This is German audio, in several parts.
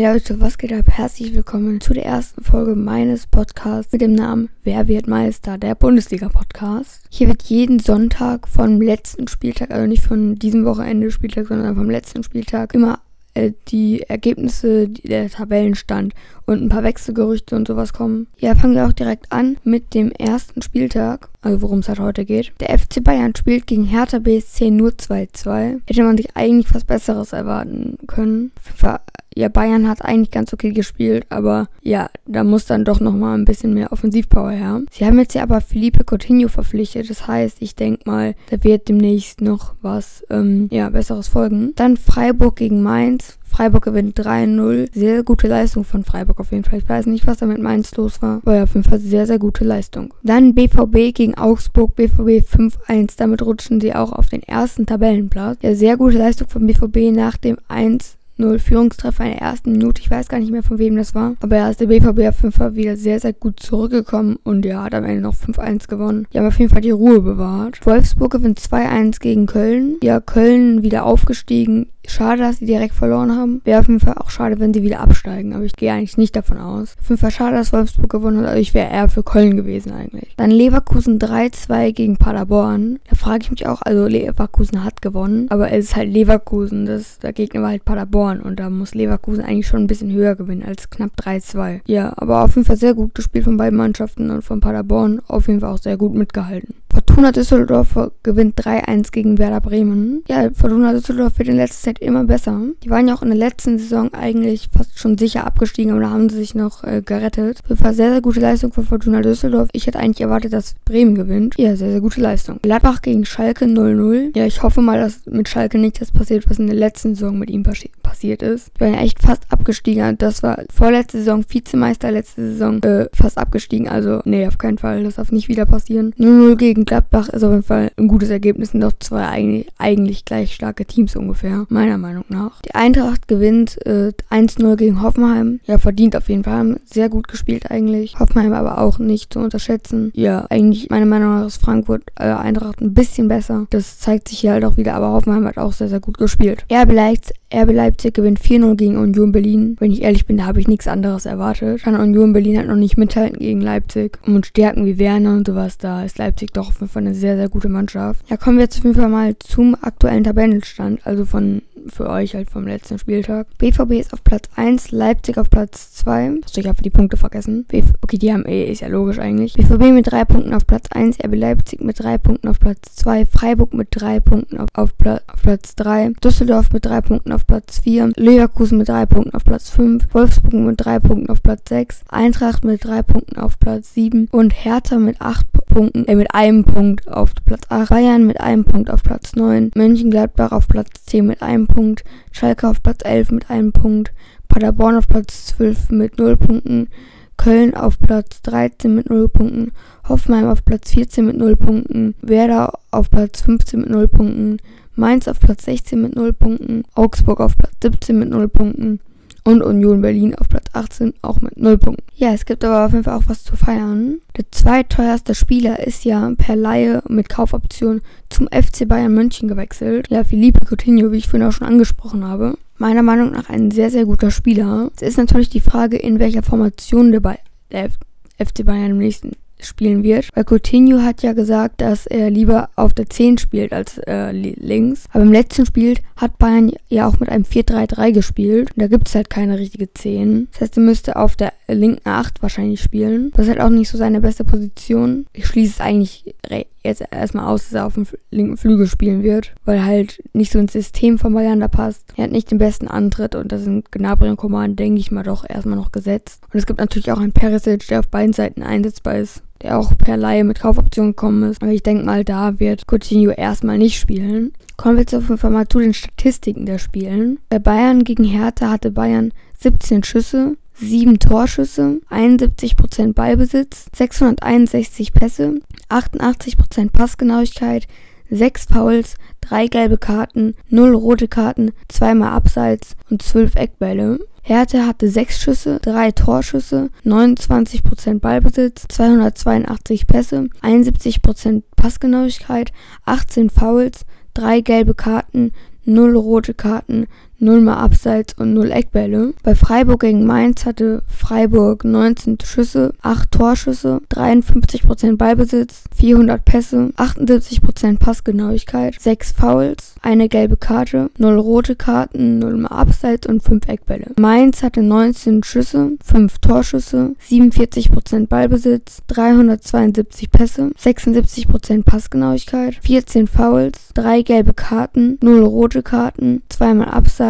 Hey Leute, was geht ab? Herzlich willkommen zu der ersten Folge meines Podcasts mit dem Namen Wer wird Meister? Der Bundesliga-Podcast. Hier wird jeden Sonntag vom letzten Spieltag, also nicht von diesem Wochenende Spieltag, sondern vom letzten Spieltag, immer äh, die Ergebnisse, der Tabellenstand und ein paar Wechselgerüchte und sowas kommen. Ja, fangen wir auch direkt an mit dem ersten Spieltag, also worum es halt heute geht. Der FC Bayern spielt gegen Hertha BSC nur 2-2. Hätte man sich eigentlich was Besseres erwarten können. Ja, Bayern hat eigentlich ganz okay gespielt, aber ja, da muss dann doch nochmal ein bisschen mehr Offensivpower her. Sie haben jetzt ja aber Felipe Coutinho verpflichtet, das heißt, ich denke mal, da wird demnächst noch was, ähm, ja, Besseres folgen. Dann Freiburg gegen Mainz. Freiburg gewinnt 3-0. Sehr gute Leistung von Freiburg auf jeden Fall. Ich weiß nicht, was da mit Mainz los war, aber ja, auf jeden Fall sehr, sehr gute Leistung. Dann BVB gegen Augsburg, BVB 5-1. Damit rutschen sie auch auf den ersten Tabellenplatz. Ja, sehr gute Leistung von BVB nach dem 1 0 Führungstreffer in der ersten Minute. Ich weiß gar nicht mehr, von wem das war. Aber ja, ist der BVB auf jeden Fall wieder sehr, sehr gut zurückgekommen und ja, hat am Ende noch 5-1 gewonnen. Die haben auf jeden Fall die Ruhe bewahrt. Wolfsburg gewinnt 2-1 gegen Köln. Ja, Köln wieder aufgestiegen. Schade, dass sie direkt verloren haben. Wäre auf jeden Fall auch schade, wenn sie wieder absteigen. Aber ich gehe eigentlich nicht davon aus. Auf jeden Fall schade, dass Wolfsburg gewonnen hat. Also ich wäre eher für Köln gewesen eigentlich. Dann Leverkusen 3-2 gegen Paderborn. Da frage ich mich auch, also Leverkusen hat gewonnen. Aber es ist halt Leverkusen. Das, der Gegner war halt Paderborn. Und da muss Leverkusen eigentlich schon ein bisschen höher gewinnen als knapp 3-2. Ja, aber auf jeden Fall sehr gut gespielt von beiden Mannschaften. Und von Paderborn auf jeden Fall auch sehr gut mitgehalten. Fortuna Düsseldorf gewinnt 3-1 gegen Werder Bremen. Ja, Fortuna Düsseldorf wird in letzter Zeit immer besser. Die waren ja auch in der letzten Saison eigentlich fast schon sicher abgestiegen, aber da haben sie sich noch äh, gerettet. Das war sehr, sehr gute Leistung von Fortuna Düsseldorf. Ich hätte eigentlich erwartet, dass Bremen gewinnt. Ja, sehr, sehr gute Leistung. Gladbach gegen Schalke 0-0. Ja, ich hoffe mal, dass mit Schalke nicht das passiert, was in der letzten Saison mit ihm passi passiert ist. Die waren ja echt fast abgestiegen. Das war vorletzte Saison Vizemeister, letzte Saison äh, fast abgestiegen. Also, nee, auf keinen Fall. Das darf nicht wieder passieren. 0-0 gegen gegen Gladbach ist auf jeden Fall ein gutes Ergebnis. Sind doch zwei eigentlich, eigentlich gleich starke Teams ungefähr, meiner Meinung nach. Die Eintracht gewinnt äh, 1-0 gegen Hoffenheim. Ja, verdient auf jeden Fall. Sehr gut gespielt eigentlich. Hoffenheim aber auch nicht zu unterschätzen. Ja, eigentlich meiner Meinung nach ist Frankfurt äh, Eintracht ein bisschen besser. Das zeigt sich hier halt auch wieder. Aber Hoffenheim hat auch sehr, sehr gut gespielt. RB Leipzig, RB Leipzig gewinnt 4-0 gegen Union Berlin. Wenn ich ehrlich bin, da habe ich nichts anderes erwartet. Kann Union Berlin halt noch nicht mithalten gegen Leipzig. Und Stärken wie Werner und sowas, da ist Leipzig doch auf jeden Fall eine sehr, sehr gute Mannschaft. Ja, kommen wir jetzt auf jeden Fall mal zum aktuellen Tabellenstand, also von für euch halt vom letzten Spieltag. BVB ist auf Platz 1, Leipzig auf Platz 2. Achso, ich habe die Punkte vergessen. Bv okay, die haben eh, ist ja logisch eigentlich. BVB mit 3 Punkten auf Platz 1, RB Leipzig mit 3 Punkten auf Platz 2, Freiburg mit 3 Punkten auf, auf, Pla auf Platz 3, Düsseldorf mit 3 Punkten auf Platz 4, Leverkusen mit 3 Punkten auf Platz 5, Wolfsburg mit 3 Punkten auf Platz 6, Eintracht mit 3 Punkten auf Platz 7 und Hertha mit 8 Punkten, äh, mit einem Punkt auf Platz 8, Bayern mit einem Punkt auf Platz 9, Mönchengladbach auf Platz 10 mit einem Punkt, Schalke auf Platz 11 mit einem Punkt, Paderborn auf Platz 12 mit 0 Punkten, Köln auf Platz 13 mit 0 Punkten, Hoffenheim auf Platz 14 mit 0 Punkten, Werder auf Platz 15 mit 0 Punkten, Mainz auf Platz 16 mit 0 Punkten, Augsburg auf Platz 17 mit 0 Punkten, und Union Berlin auf Platz 18 auch mit 0 Punkten. Ja, es gibt aber auf jeden Fall auch was zu feiern. Der zweiteuerste Spieler ist ja per Laie mit Kaufoption zum FC Bayern München gewechselt. Ja, Felipe Coutinho, wie ich vorhin auch schon angesprochen habe. Meiner Meinung nach ein sehr, sehr guter Spieler. Es ist natürlich die Frage, in welcher Formation der, der FC Bayern im nächsten spielen wird. Weil Coutinho hat ja gesagt, dass er lieber auf der 10 spielt als äh, links. Aber im letzten Spiel hat Bayern ja auch mit einem 4-3-3 gespielt. Und da gibt es halt keine richtige 10. Das heißt, er müsste auf der linken 8 wahrscheinlich spielen. Das ist halt auch nicht so seine beste Position. Ich schließe es eigentlich jetzt erstmal aus, dass er auf dem linken Flügel spielen wird. Weil halt nicht so ins System von Bayern da passt. Er hat nicht den besten Antritt und das sind Gnabry und Coman, denke ich mal, doch erstmal noch gesetzt. Und es gibt natürlich auch einen Perisic, der auf beiden Seiten einsetzbar ist der auch per Laie mit Kaufoption gekommen ist. Aber ich denke mal, da wird Coutinho erstmal nicht spielen. Kommen wir jetzt auf jeden Fall mal zu den Statistiken der Spielen. Bei Bayern gegen Hertha hatte Bayern 17 Schüsse, 7 Torschüsse, 71% Ballbesitz, 661 Pässe, 88% Passgenauigkeit, 6 Fouls, 3 gelbe Karten, 0 rote Karten, 2 mal Abseits und 12 Eckbälle. Hertha hatte 6 Schüsse, 3 Torschüsse, 29% Ballbesitz, 282 Pässe, 71% Passgenauigkeit, 18 Fouls, 3 gelbe Karten, 0 rote Karten, 0 mal Abseits und 0 Eckbälle. Bei Freiburg gegen Mainz hatte Freiburg 19 Schüsse, 8 Torschüsse, 53% Ballbesitz, 400 Pässe, 78% Passgenauigkeit, 6 Fouls, eine gelbe Karte, 0 rote Karten, 0 mal Abseits und 5 Eckbälle. Mainz hatte 19 Schüsse, 5 Torschüsse, 47% Ballbesitz, 372 Pässe, 76% Passgenauigkeit, 14 Fouls, 3 gelbe Karten, 0 rote Karten, 2 mal Abseits,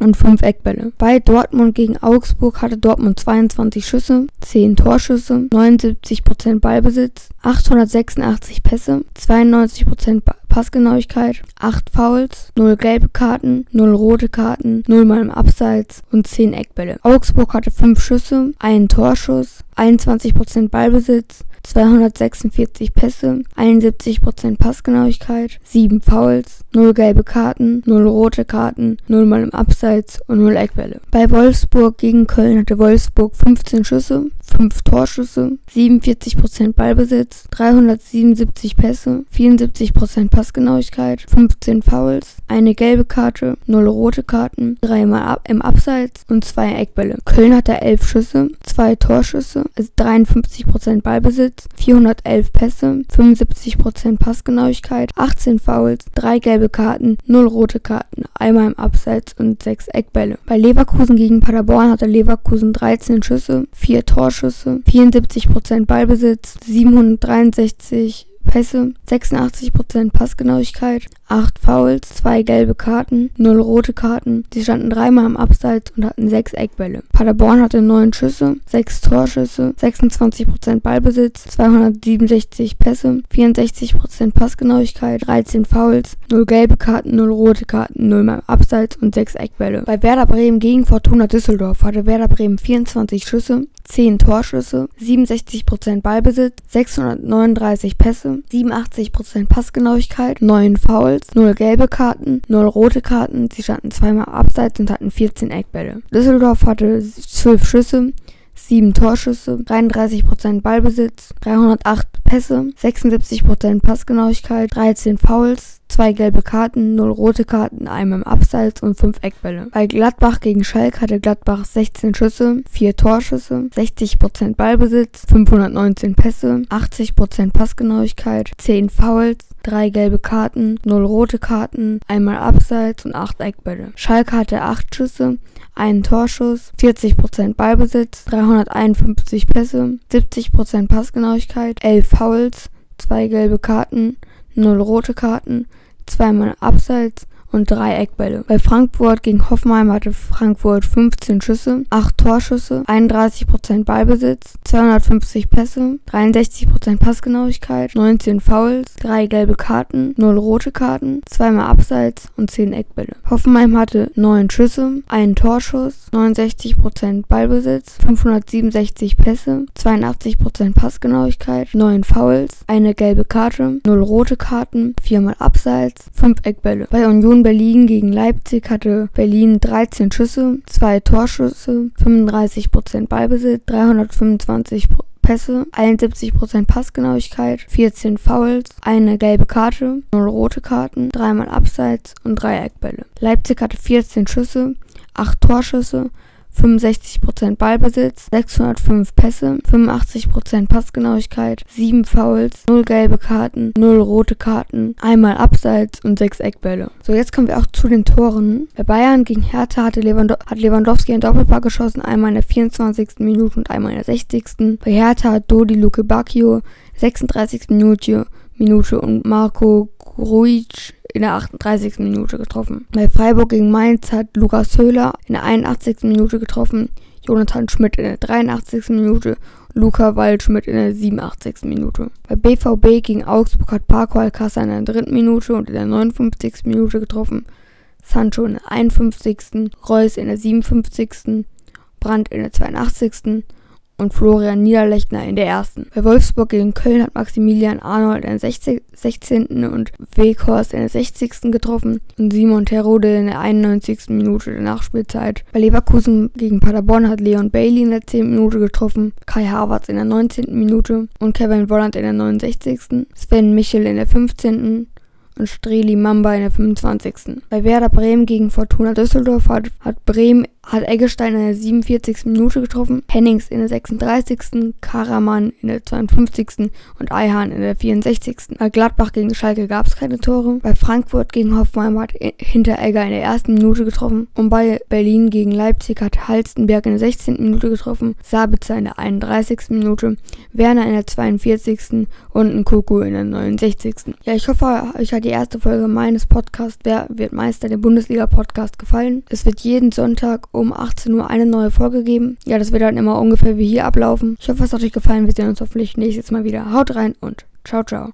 und 5 Eckbälle. Bei Dortmund gegen Augsburg hatte Dortmund 22 Schüsse, 10 Torschüsse, 79% Ballbesitz, 886 Pässe, 92% Passgenauigkeit, 8 Fouls, 0 gelbe Karten, 0 rote Karten, 0 mal im Abseits und 10 Eckbälle. Augsburg hatte 5 Schüsse, 1 Torschuss, 21% Ballbesitz, 246 Pässe, 71% Passgenauigkeit, 7 Fouls, 0 gelbe Karten, 0 rote Karten, 0 mal im Abseits und 0 Eckbälle. Bei Wolfsburg gegen Köln hatte Wolfsburg 15 Schüsse, 5 Torschüsse, 47% Ballbesitz, 377 Pässe, 74% Passgenauigkeit, 15 Fouls, eine gelbe Karte, 0 rote Karten, 3 mal im Abseits und 2 Eckbälle. Köln hatte 11 Schüsse, 2 Torschüsse, also 53% Ballbesitz, Ballbesitz, 411 Pässe, 75% Passgenauigkeit, 18 Fouls, 3 gelbe Karten, 0 rote Karten, einmal im Abseits und 6 Eckbälle. Bei Leverkusen gegen Paderborn hatte Leverkusen 13 Schüsse, 4 Torschüsse, 74% Ballbesitz, 763 Pässe, 86% Passgenauigkeit, 8 Fouls, 2 gelbe Karten, 0 rote Karten. Sie standen dreimal im Abseits und hatten 6 Eckbälle. Paderborn hatte 9 Schüsse, 6 Torschüsse, 26% Ballbesitz, 267 Pässe, 64% Passgenauigkeit, 13 Fouls, 0 gelbe Karten, 0 rote Karten, 0 mal im Abseits und 6 Eckbälle. Bei Werder Bremen gegen Fortuna Düsseldorf hatte Werder Bremen 24 Schüsse, 10 Torschüsse, 67% Ballbesitz, 639 Pässe, 87% Passgenauigkeit, 9 Fouls, 0 gelbe Karten, 0 rote Karten, sie standen zweimal abseits und hatten 14 Eckbälle. Düsseldorf hatte 12 Schüsse, 7 Torschüsse, 33% Ballbesitz, 308 Pässe, 76% Passgenauigkeit, 13 Fouls, 2 gelbe Karten, 0 rote Karten, einmal im Abseits und 5 Eckbälle. Bei Gladbach gegen Schalke hatte Gladbach 16 Schüsse, 4 Torschüsse, 60% Ballbesitz, 519 Pässe, 80% Passgenauigkeit, 10 Fouls, 3 gelbe Karten, 0 rote Karten, einmal Abseits und 8 Eckbälle. Schalke hatte 8 Schüsse, einen Torschuss, 40% Ballbesitz, 351 Pässe, 70% Passgenauigkeit, 11 Fouls, 2 gelbe Karten, 0 rote Karten, zweimal Abseits und drei Eckbälle. Bei Frankfurt gegen Hoffenheim hatte Frankfurt 15 Schüsse, 8 Torschüsse, 31% Ballbesitz, 250 Pässe, 63% Passgenauigkeit, 19 Fouls, 3 gelbe Karten, 0 rote Karten, zweimal Abseits und 10 Eckbälle. Hoffenheim hatte 9 Schüsse, 1 Torschuss, 69% Ballbesitz, 567 Pässe, 82% Passgenauigkeit, 9 Fouls, eine gelbe Karte, 0 rote Karten, 4 mal Abseits, 5 Eckbälle. Bei Union Berlin gegen Leipzig hatte Berlin 13 Schüsse, 2 Torschüsse, 35% Ballbesitz, 325 Pässe, 71% Passgenauigkeit, 14 Fouls, eine gelbe Karte, 0 rote Karten, 3 mal Abseits und 3 Eckbälle. Leipzig hatte 14 Schüsse, 8 Torschüsse, 65% Ballbesitz, 605 Pässe, 85% Passgenauigkeit, 7 Fouls, 0 gelbe Karten, 0 rote Karten, einmal Abseits und 6 Eckbälle. So, jetzt kommen wir auch zu den Toren. Bei Bayern gegen Hertha hatte Lewand hat Lewandowski ein Doppelpack geschossen, einmal in der 24. Minute und einmal in der 60. Bei Hertha hat Dodi Luke Bacchio 36. Minute, Minute und Marco Grujic in der 38. Minute getroffen. Bei Freiburg gegen Mainz hat Lukas Höhler in der 81. Minute getroffen, Jonathan Schmidt in der 83. Minute Luca Waldschmidt in der 87. Minute. Bei BVB gegen Augsburg hat Paco Alcázar in der 3. Minute und in der 59. Minute getroffen, Sancho in der 51., Reus in der 57., Brandt in der 82., und Florian Niederlechner in der ersten. Bei Wolfsburg gegen Köln hat Maximilian Arnold in der 16. und Weghorst in der 60. getroffen und Simon Terode in der 91. Minute der Nachspielzeit. Bei Leverkusen gegen Paderborn hat Leon Bailey in der 10. Minute getroffen, Kai Havertz in der 19. Minute und Kevin Volland in der 69. Sven Michel in der 15. und Streli Mamba in der 25. Bei Werder Bremen gegen Fortuna Düsseldorf hat, hat Bremen hat Eggestein in der 47. Minute getroffen, Hennings in der 36., Karaman in der 52. und Eihan in der 64. Bei Gladbach gegen Schalke gab es keine Tore. Bei Frankfurt gegen Hoffenheim hat Hinteregger in der ersten Minute getroffen und bei Berlin gegen Leipzig hat Halstenberg in der 16. Minute getroffen, Sabitzer in der 31. Minute, Werner in der 42. und Nkoku in der 69. Ja, ich hoffe, euch hat die erste Folge meines Podcasts Wer wird Meister, der Bundesliga-Podcast gefallen. Es wird jeden Sonntag um 18 Uhr eine neue Folge geben. Ja, das wird dann immer ungefähr wie hier ablaufen. Ich hoffe, es hat euch gefallen. Wir sehen uns hoffentlich nächstes Mal wieder. Haut rein und ciao, ciao.